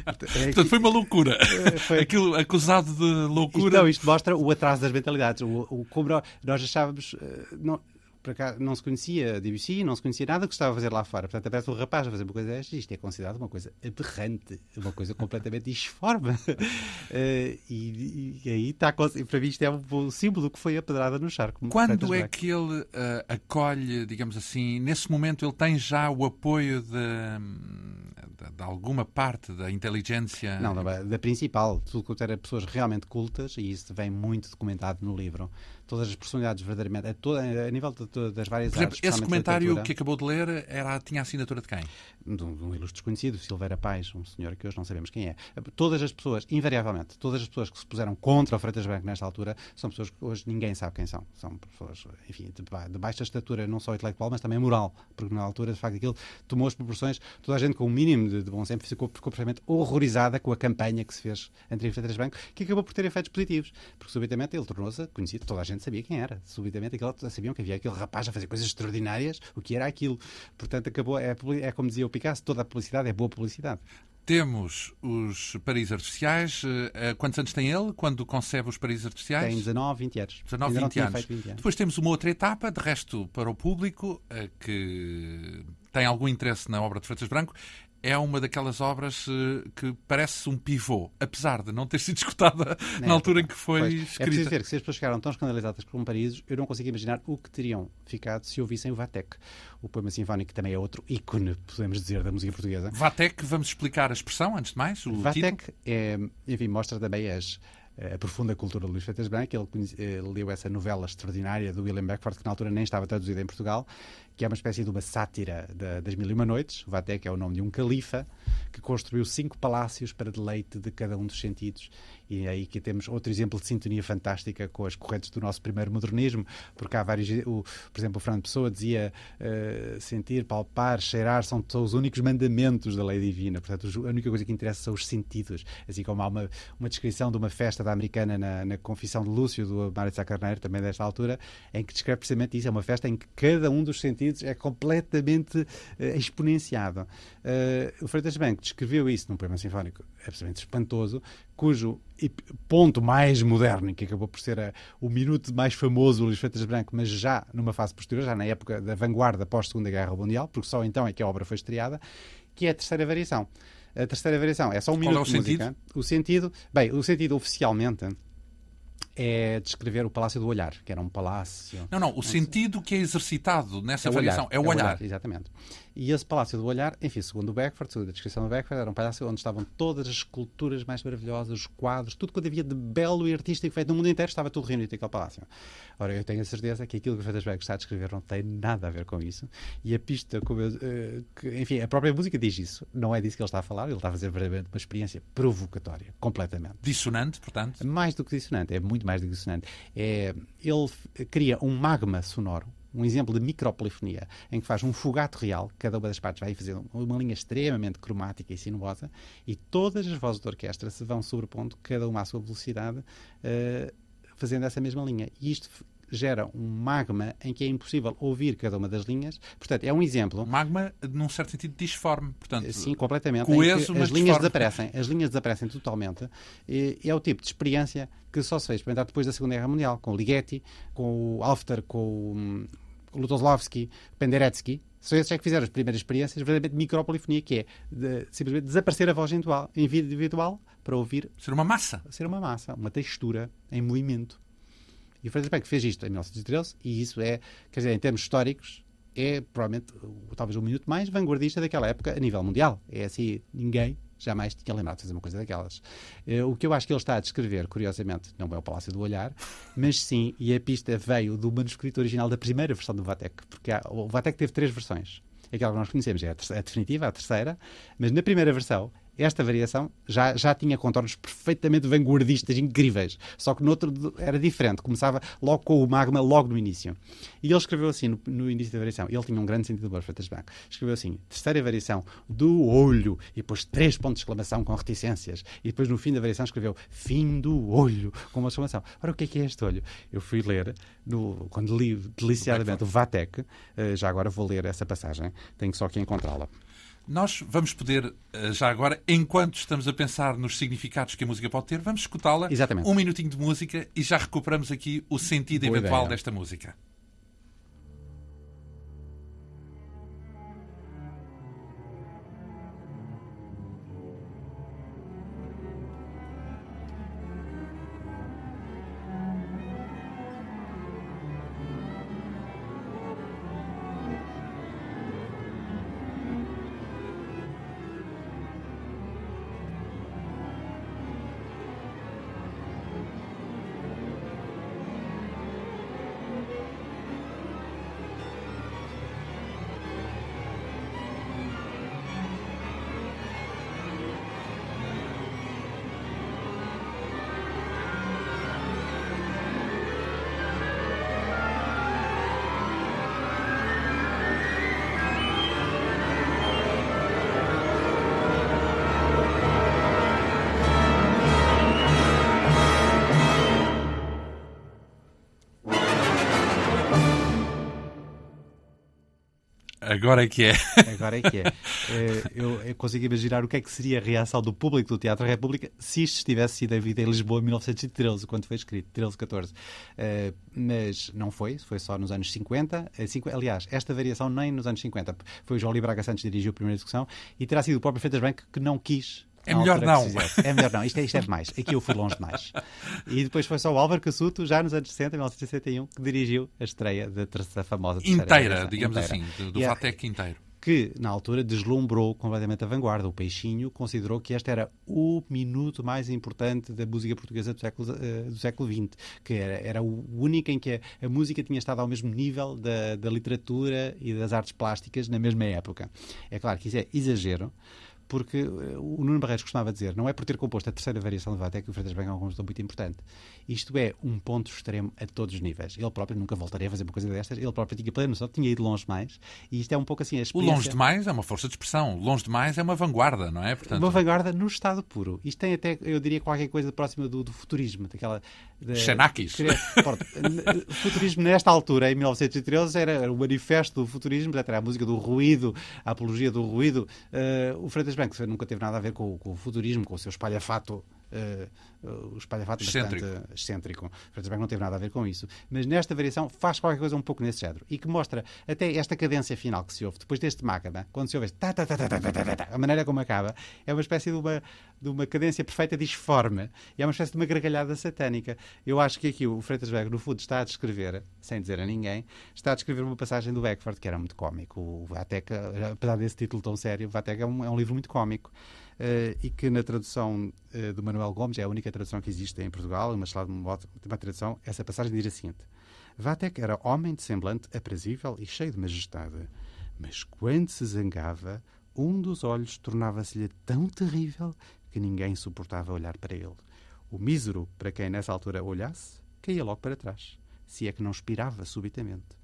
Portanto, foi uma loucura. É, foi... Aquilo acusado de loucura. Não, isto mostra o atraso das mentalidades. O, o, como nós achávamos. Eh, não, para cá não se conhecia Debussy, não se conhecia nada que estava a fazer lá fora. Portanto, aparece um rapaz a fazer uma coisa desta, isto é considerado uma coisa aberrante, uma coisa completamente disforme. Uh, e, e, aí está, para mim, isto é um símbolo que foi a pedrada no charco. Quando é que ele uh, acolhe, digamos assim, nesse momento ele tem já o apoio de, de, de alguma parte da inteligência? Não, da, da principal, tudo que era pessoas realmente cultas, e isso vem muito documentado no livro todas as personalidades verdadeiramente, a, toda, a nível de, de, das várias Por exemplo, artes. Esse comentário que acabou de ler era, tinha a assinatura de quem? De um, de um ilustre desconhecido, Silveira Paz, um senhor que hoje não sabemos quem é. Todas as pessoas, invariavelmente, todas as pessoas que se puseram contra o Freitas Branco nesta altura são pessoas que hoje ninguém sabe quem são. São pessoas, enfim, de, de baixa estatura, não só intelectual, mas também moral, porque na altura, de facto, aquilo tomou as proporções, toda a gente com o mínimo de, de bom senso ficou, perfeitamente horrorizada com a campanha que se fez entre Freitas Branco, que acabou por ter efeitos positivos, porque subitamente ele tornou-se conhecido, toda a gente sabia quem era subitamente aquilo, sabiam que havia aquele rapaz a fazer coisas extraordinárias, o que era aquilo. Portanto, acabou, é, é como dizia o Picasso, toda a publicidade é boa publicidade. Temos os paraísos artificiais. Uh, quantos anos tem ele quando concebe os paraísos artificiais? Tem 19, 20 anos. 19, 20 anos. 20 anos. Depois temos uma outra etapa, de resto, para o público, uh, que tem algum interesse na obra de Freitas Branco, é uma daquelas obras uh, que parece um pivô, apesar de não ter sido escutada na, na altura em que foi pois. escrita. É preciso ver que se as pessoas ficaram tão escandalizadas com Paris, eu não consigo imaginar o que teriam ficado se ouvissem o Vatek. O poema sinfónico que também é outro ícone, podemos dizer, da música portuguesa. Vatek, vamos explicar a expressão antes de mais? O Vatek, é, enfim, mostra também as a profunda cultura de Luís Freitas Branco. Ele, ele leu essa novela extraordinária do William Beckford, que na altura nem estava traduzida em Portugal, que é uma espécie de uma sátira da, das Mil e Uma Noites. O Vatek é o nome de um califa que construiu cinco palácios para deleite de cada um dos sentidos. E é aí que temos outro exemplo de sintonia fantástica com as correntes do nosso primeiro modernismo, porque há vários. O, por exemplo, o Fernando Pessoa dizia uh, sentir, palpar, cheirar são, são, os únicos mandamentos da lei divina. Portanto, a única coisa que interessa são os sentidos. Assim como há uma, uma descrição de uma festa da americana na, na Confissão de Lúcio, do Mário de Carneiro, também desta altura, em que descreve precisamente isso. É uma festa em que cada um dos sentidos é completamente uh, exponenciado. Uh, o Freitas Branco descreveu isso num poema sinfónico absolutamente espantoso, cujo ponto mais moderno, que acabou por ser a, o minuto mais famoso do Luís Freitas Branco, mas já numa fase posterior, já na época da vanguarda pós-Segunda Guerra Mundial, porque só então é que a obra foi estreada, que é a terceira variação. A terceira variação é só um Qual minuto é o de música. Sentido? O sentido, bem, o sentido oficialmente é descrever o Palácio do Olhar, que era um palácio. Não, não, o sentido que é exercitado nessa é variação é o olhar. É o olhar. Exatamente. E esse Palácio do Olhar, enfim, segundo o Beckford, segundo a descrição do Beckford, era um palácio onde estavam todas as esculturas mais maravilhosas, os quadros, tudo quanto havia de belo e artístico feito no mundo inteiro, estava tudo reunido naquele palácio. Ora, eu tenho a certeza que aquilo que o Freitas está a descrever não tem nada a ver com isso. E a pista, como eu, uh, que, enfim, a própria música diz isso. Não é disso que ele está a falar, ele está a fazer verdadeiramente uma experiência provocatória, completamente. Dissonante, portanto? Mais do que dissonante, é muito mais do que dissonante. É, ele cria um magma sonoro um exemplo de micropolifonia, em que faz um fogato real, cada uma das partes vai fazer uma linha extremamente cromática e sinuosa, e todas as vozes da orquestra se vão sobrepondo, cada uma à sua velocidade, uh, fazendo essa mesma linha. E isto gera um magma em que é impossível ouvir cada uma das linhas. Portanto, é um exemplo. Magma, num certo sentido, disforme. Portanto, Sim, completamente. Coeso, as linhas desaparecem. As linhas desaparecem totalmente. E é o tipo de experiência que só se fez experimentar depois da Segunda Guerra Mundial, com o Ligeti, com o Alfter, com o hum, Lutoslavski, Penderecki, são esses é que fizeram as primeiras experiências verdadeiramente de micropolifonia, que é de, simplesmente desaparecer a voz individual, individual para ouvir. Ser uma massa. Ser uma massa, uma textura em movimento. E o Francis Bacon fez isto em 1913 e isso é, quer dizer, em termos históricos, é provavelmente talvez o minuto mais vanguardista daquela época a nível mundial. É assim, ninguém jamais tinha lembrado de fazer uma coisa daquelas. Uh, o que eu acho que ele está a descrever, curiosamente, não é o Palácio do Olhar, mas sim, e a pista veio do manuscrito original da primeira versão do Vatek, porque há, o Vatek teve três versões. Aquela que nós conhecemos é a, a definitiva, a terceira, mas na primeira versão esta variação já, já tinha contornos perfeitamente vanguardistas, incríveis. Só que no outro era diferente. Começava logo com o magma, logo no início. E ele escreveu assim, no, no início da variação, ele tinha um grande sentido de humor, Freitas Branco. Escreveu assim, terceira variação, do olho, e depois três pontos de exclamação com reticências. E depois no fim da variação escreveu fim do olho, com uma exclamação. Ora, o que é que é este olho? Eu fui ler, no, quando li deliciadamente o Vatek, eh, já agora vou ler essa passagem, tenho só que encontrá-la. Nós vamos poder, eh, já agora, enquanto estamos a pensar nos significados que a música pode ter, vamos escutá-la. Exatamente. Um minutinho de música e já recuperamos aqui o sentido Boa eventual ideia. desta música. Agora é que é. Agora é que é. Eu, eu, consigo imaginar o que é que seria a reação do público do Teatro República se isto tivesse sido a vida em Lisboa em 1913, quando foi escrito, 13, 14. Mas não foi, foi só nos anos 50. Aliás, esta variação nem nos anos 50. Foi o João Braga Santos que dirigiu a primeira discussão e terá sido o próprio Freitas Branco que não quis é melhor não. É melhor não. Isto é, isto é demais. Aqui eu fui longe demais. E depois foi só o Álvaro Cassuto, já nos anos 60, 1961, que dirigiu a estreia da, da famosa Inteira, digamos inteira. assim, do, do Fatec inteiro que na altura deslumbrou completamente a vanguarda. O Peixinho considerou que este era o minuto mais importante da música portuguesa do século, uh, do século XX, que era, era o único em que a, a, música tinha estado ao mesmo nível da, da literatura e das artes plásticas na mesma época. É claro que isso é exagero, porque eh, o Nuno Barreiros costumava dizer, não é por ter composto a terceira variação de Vaté que o Freitas Branco é um compositor muito importante. Isto é um ponto extremo a todos os níveis. Ele próprio nunca voltaria a fazer uma coisa destas, ele próprio tinha plena noção, tinha ido longe demais, e isto é um pouco assim a experiência... O longe demais é uma força de expressão, longe demais é uma vanguarda, não é? Portanto... Uma vanguarda no estado puro. Isto tem até, eu diria, qualquer coisa próxima do, do futurismo, daquela... De... Xenakis. o futurismo nesta altura, em 1913, era o manifesto do futurismo, era a música do ruído, a apologia do ruído. Uh, o Freitas Branco nunca teve nada a ver com, com o futurismo, com o seu espalhafato uh, o espalhafato excêntrico. bastante excêntrico. Francis não teve nada a ver com isso. Mas nesta variação faz qualquer coisa um pouco nesse género e que mostra até esta cadência final que se ouve depois deste mácaba, quando se ouve este ta, ta, ta, ta, ta, ta, ta, ta, a maneira como acaba, é uma espécie de uma, de uma cadência perfeita disforme e é uma espécie de uma gargalhada satânica. Eu acho que aqui o Freitas no fundo, está a descrever, sem dizer a ninguém, está a descrever uma passagem do Beckford que era muito cómico. O Vateca, apesar desse título tão sério, o Vateca é um, é um livro muito cómico. Uh, e que na tradução uh, do Manuel Gomes, é a única tradução que existe em Portugal, uma, uma, tradução, essa passagem diz o seguinte: Vatek era homem de semblante aprazível e cheio de majestade, mas quando se zangava, um dos olhos tornava-se-lhe tão terrível que ninguém suportava olhar para ele. O mísero, para quem nessa altura olhasse, caía logo para trás, se é que não expirava subitamente.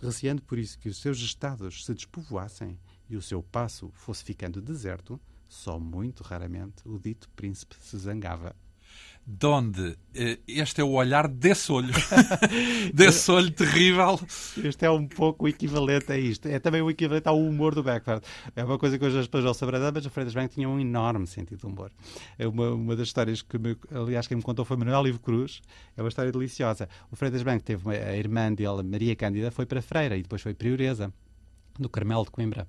Receando por isso que os seus estados se despovoassem e o seu passo fosse ficando deserto, só muito raramente o dito príncipe se zangava. De onde eh, este é o olhar desse olho, desse olho terrível. Este é um pouco o equivalente a isto. É também o equivalente ao humor do Beckford. É uma coisa que hoje as pessoas não saberão, mas o Freitas Branco tinha um enorme sentido de humor. É uma, uma das histórias que, me, aliás, quem me contou foi Manuel Ivo Cruz. É uma história deliciosa. O Freitas Branco teve uma, a irmã dele, Maria Cândida, foi para Freira e depois foi prioresa do Carmelo de Coimbra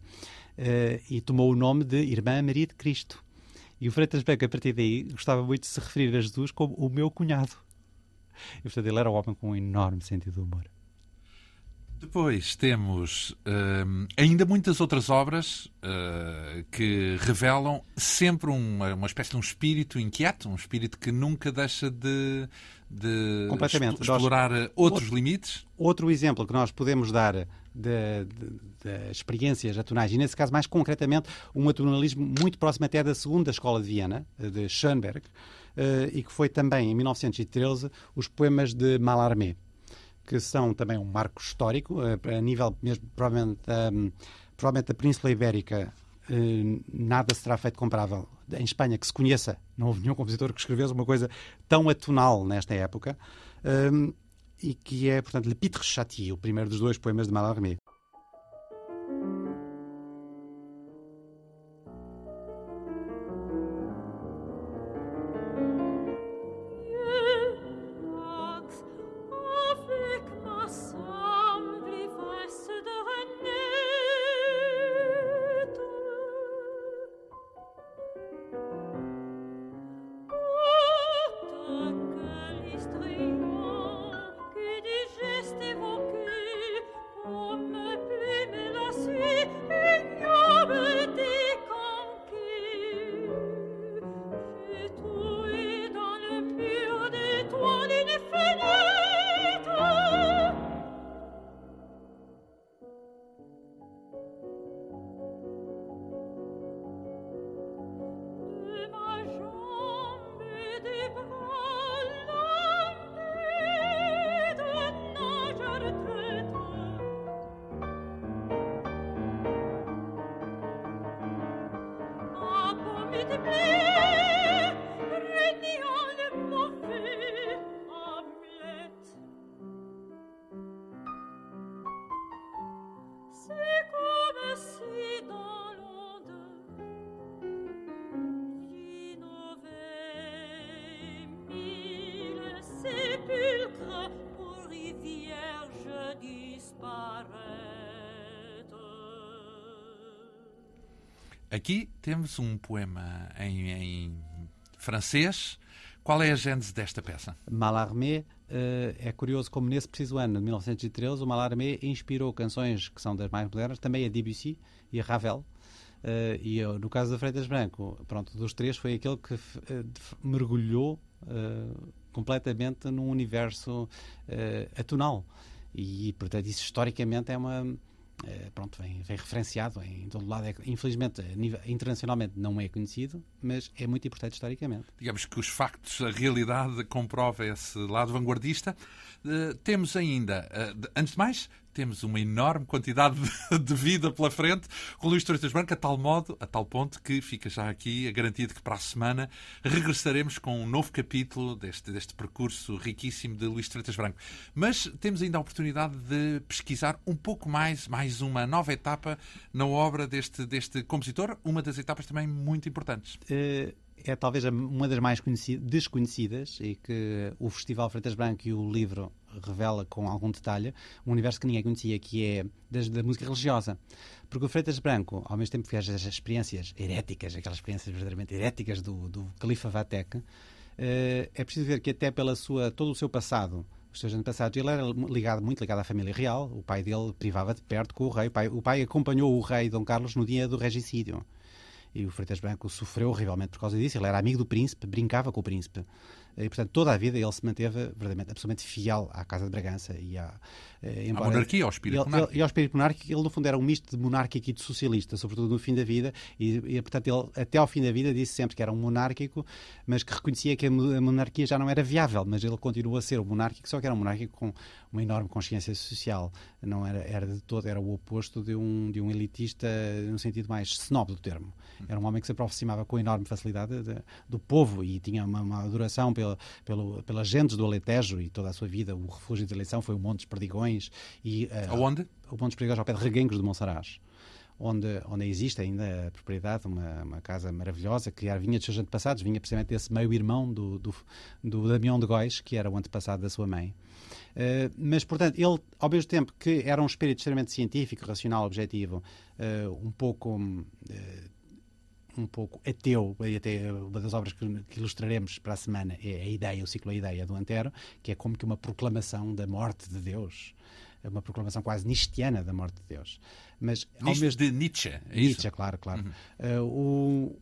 uh, e tomou o nome de Irmã Maria de Cristo. E o Freitas Beck, a partir daí, gostava muito de se referir a Jesus como o meu cunhado. E, portanto, ele era um homem com um enorme sentido de humor. Depois temos uh, ainda muitas outras obras uh, que revelam sempre uma, uma espécie de um espírito inquieto, um espírito que nunca deixa de, de Completamente. explorar nós, outros outro, limites. Outro exemplo que nós podemos dar de, experiências atonais, e nesse caso mais concretamente um atonalismo muito próximo até da segunda escola de Viena, de Schoenberg, uh, e que foi também em 1913 os poemas de Mallarmé que são também um marco histórico, eh, a nível mesmo, provavelmente, um, provavelmente a Península Ibérica, nada será feito comparável. Em Espanha, que se conheça, não houve nenhum compositor que escrevesse uma coisa tão atonal nesta época, um, e que é, portanto, Le Pitre Châtier, o primeiro dos dois poemas de Mallarmé. Temos um poema em, em francês. Qual é a gênese desta peça? Mallarmé uh, é curioso como nesse preciso ano de 1913 o Mallarmé inspirou canções que são das mais modernas, também a Debussy e a Ravel. Uh, e eu, no caso da Freitas Branco, pronto, dos três foi aquele que uh, mergulhou completamente num universo atonal. E, portanto, isso historicamente é uma eh, pronto, vem, vem, referenciado em todo lado. É, infelizmente, nível, internacionalmente não é conhecido, mas é muito importante historicamente. Digamos que os factos, a realidade comprova esse lado vanguardista. Uh, temos ainda, uh, antes de mais, temos uma enorme quantidade de vida pela frente com Luís Freitas Branco, a tal modo, a tal ponto que fica já aqui a garantia de que para a semana regressaremos com um novo capítulo deste, deste percurso riquíssimo de Luís Freitas Branco. Mas temos ainda a oportunidade de pesquisar um pouco mais, mais uma nova etapa na obra deste, deste compositor, uma das etapas também muito importantes. Uh é talvez uma das mais desconhecidas e que o Festival Freitas Branco e o livro revela com algum detalhe, um universo que ninguém conhecia, que é da música religiosa. Porque o Freitas Branco, ao mesmo tempo que fez as experiências heréticas, aquelas experiências verdadeiramente heréticas do, do Califa Vatek, eh, é preciso ver que até pela sua, todo o seu passado, os seus antepassados, ele era ligado, muito ligado à família real, o pai dele privava de perto com o rei, o pai, o pai acompanhou o rei Dom Carlos no dia do regicídio e o Freitas Branco sofreu horrivelmente por causa disso. Ele era amigo do príncipe, brincava com o príncipe. E, portanto, toda a vida ele se manteve verdadeiramente, absolutamente fiel à Casa de Bragança e à, eh, embora, à monarquia, ao espírito ele, monárquico. E ao espírito monárquico, ele no fundo era um misto de monárquico e de socialista, sobretudo no fim da vida, e, e, portanto ele até ao fim da vida disse sempre que era um monárquico, mas que reconhecia que a monarquia já não era viável, mas ele continua a ser o monárquico, só que era um monárquico com uma enorme consciência social, não era, era de todo, era o oposto de um, de um elitista no sentido mais snob do termo. Era um homem que se aproximava com enorme facilidade de, do povo e tinha uma, uma adoração pela, pela, pelas gentes do Alentejo e toda a sua vida, o refúgio de eleição foi o Monte dos Perdigões. E, uh, Aonde? O Monte dos Perdigões ao pé de Reguengos de Monsaraz. Onde, onde existe ainda a propriedade, uma, uma casa maravilhosa, que vinha dos seus antepassados, vinha precisamente desse meio-irmão do, do, do Damião de Góis, que era o antepassado da sua mãe. Uh, mas, portanto, ele, ao mesmo tempo que era um espírito extremamente científico, racional, objetivo, uh, um pouco uh, um pouco ateu, e até uma das obras que, que, ilustraremos para a semana é a ideia, o ciclo A Ideia do Antero, que é como que uma proclamação da morte de Deus, uma proclamação quase nietzscheana da morte de Deus. Mas, ao mesmo... de Nietzsche, é Nietzsche, claro, claro. Uhum. Uh, o...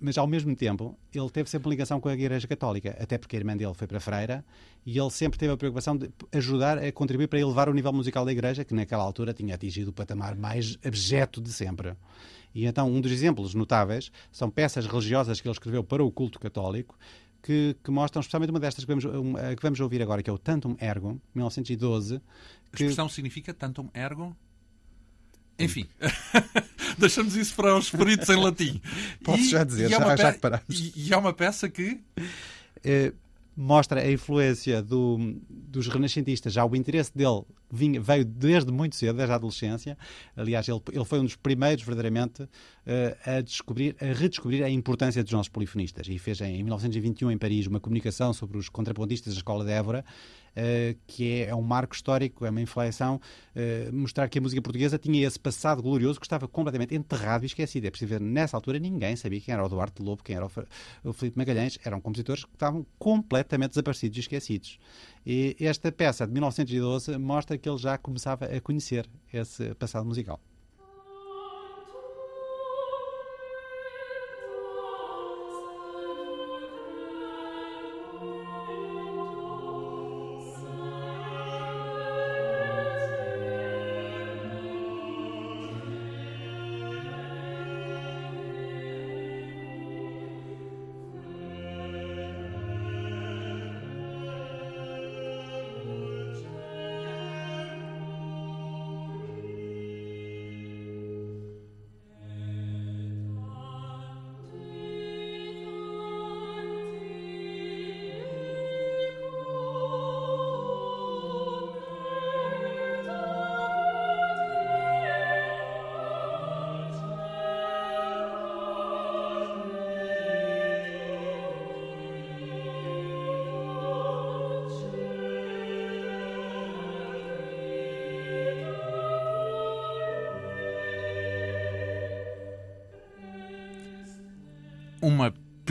Mas, ao mesmo tempo, ele teve sempre ligação com a Igreja Católica, até porque a irmã dele foi para Freira, e ele sempre teve a preocupação de ajudar a contribuir para elevar o nível musical da Igreja, que naquela altura tinha atingido o patamar mais abjeto de sempre. E então, um dos exemplos notáveis são peças religiosas que ele escreveu para o culto católico, que, que, mostram especialmente uma destas que vamos, uma, que vamos ouvir agora, que é o Tantum Ergo, 1912. Que... A expressão significa Tantum Ergo? Enfim, deixamos isso para os peritos em latim. Posso e, já dizer, já, já que E, e é uma peça que... É, mostra a influência do, dos renascentistas, já o interesse dele vinha, veio desde muito cedo, desde a adolescência. Aliás, ele, ele foi um dos primeiros, verdadeiramente, uh, a, descobrir, a redescobrir a importância dos nossos polifonistas. E fez em, em 1921, em Paris, uma comunicação sobre os contrapontistas da Escola de Évora, uh, que é, é, um marco histórico, é uma inflexão, uh, mostrar que a música portuguesa tinha esse passado glorioso que estava completamente enterrado e esquecido. É preciso ver, nessa altura, ninguém sabia quem era o Duarte Lobo, quem era o, o Filipe Magalhães. Eram compositores que estavam completamente desaparecidos e esquecidos. E esta peça de 1912 mostra que ele já começava a conhecer esse passado musical.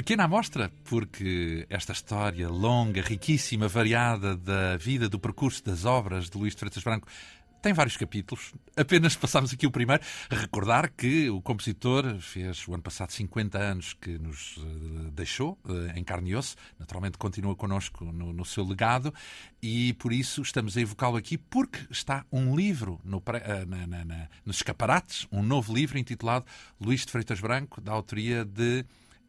Pequena amostra, porque esta história longa, riquíssima, variada da vida, do percurso das obras de Luís de Freitas Branco tem vários capítulos. Apenas passámos aqui o primeiro. Recordar que o compositor fez o ano passado 50 anos que nos uh, deixou uh, em carne e osso. Naturalmente continua connosco no, no seu legado e por isso estamos a evocá-lo aqui porque está um livro no, uh, na, na, na, nos escaparates, um novo livro intitulado Luís de Freitas Branco, da autoria de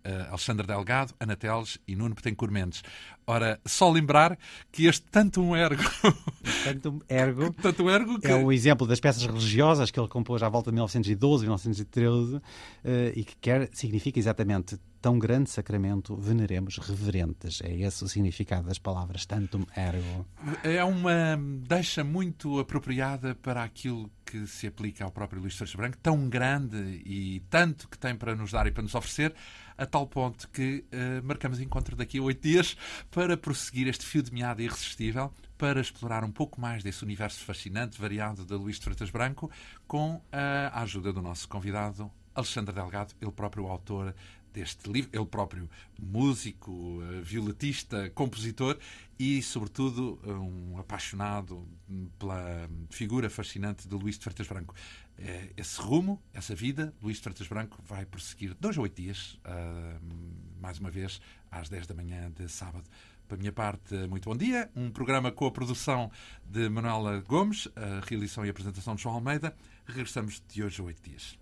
uh, Alexandre Delgado, Ana Teles e Nuno Betancourt Mendes. Ora, só lembrar que este tanto um ergo... tanto um ergo, tanto ergo que... é o exemplo das peças religiosas que ele compôs à volta de 1912, 1913 uh, e que quer, significa exatamente tão grande sacramento veneremos reverentes. É esse o significado das palavras tantum ergo. É uma deixa muito apropriada para aquilo que se aplica ao próprio Luís Freitas Branco, tão grande e tanto que tem para nos dar e para nos oferecer, a tal ponto que uh, marcamos encontro daqui a oito dias para prosseguir este fio de meada irresistível, para explorar um pouco mais desse universo fascinante, variado de Luís de Freitas Branco, com a ajuda do nosso convidado Alexandre Delgado, ele próprio autor deste livro, ele próprio músico, eh, violetista, compositor e, sobretudo, um apaixonado pela figura fascinante de Luís de Freitas Branco. Eh, esse rumo, essa vida, Luís Freitas Branco vai prosseguir dois ou oito dias, mais uma vez, às 10 da manhã de sábado. Da minha parte, muito bom dia. Um programa com a produção de Manuela Gomes, a realização e apresentação de João Almeida. Regressamos de hoje a oito dias.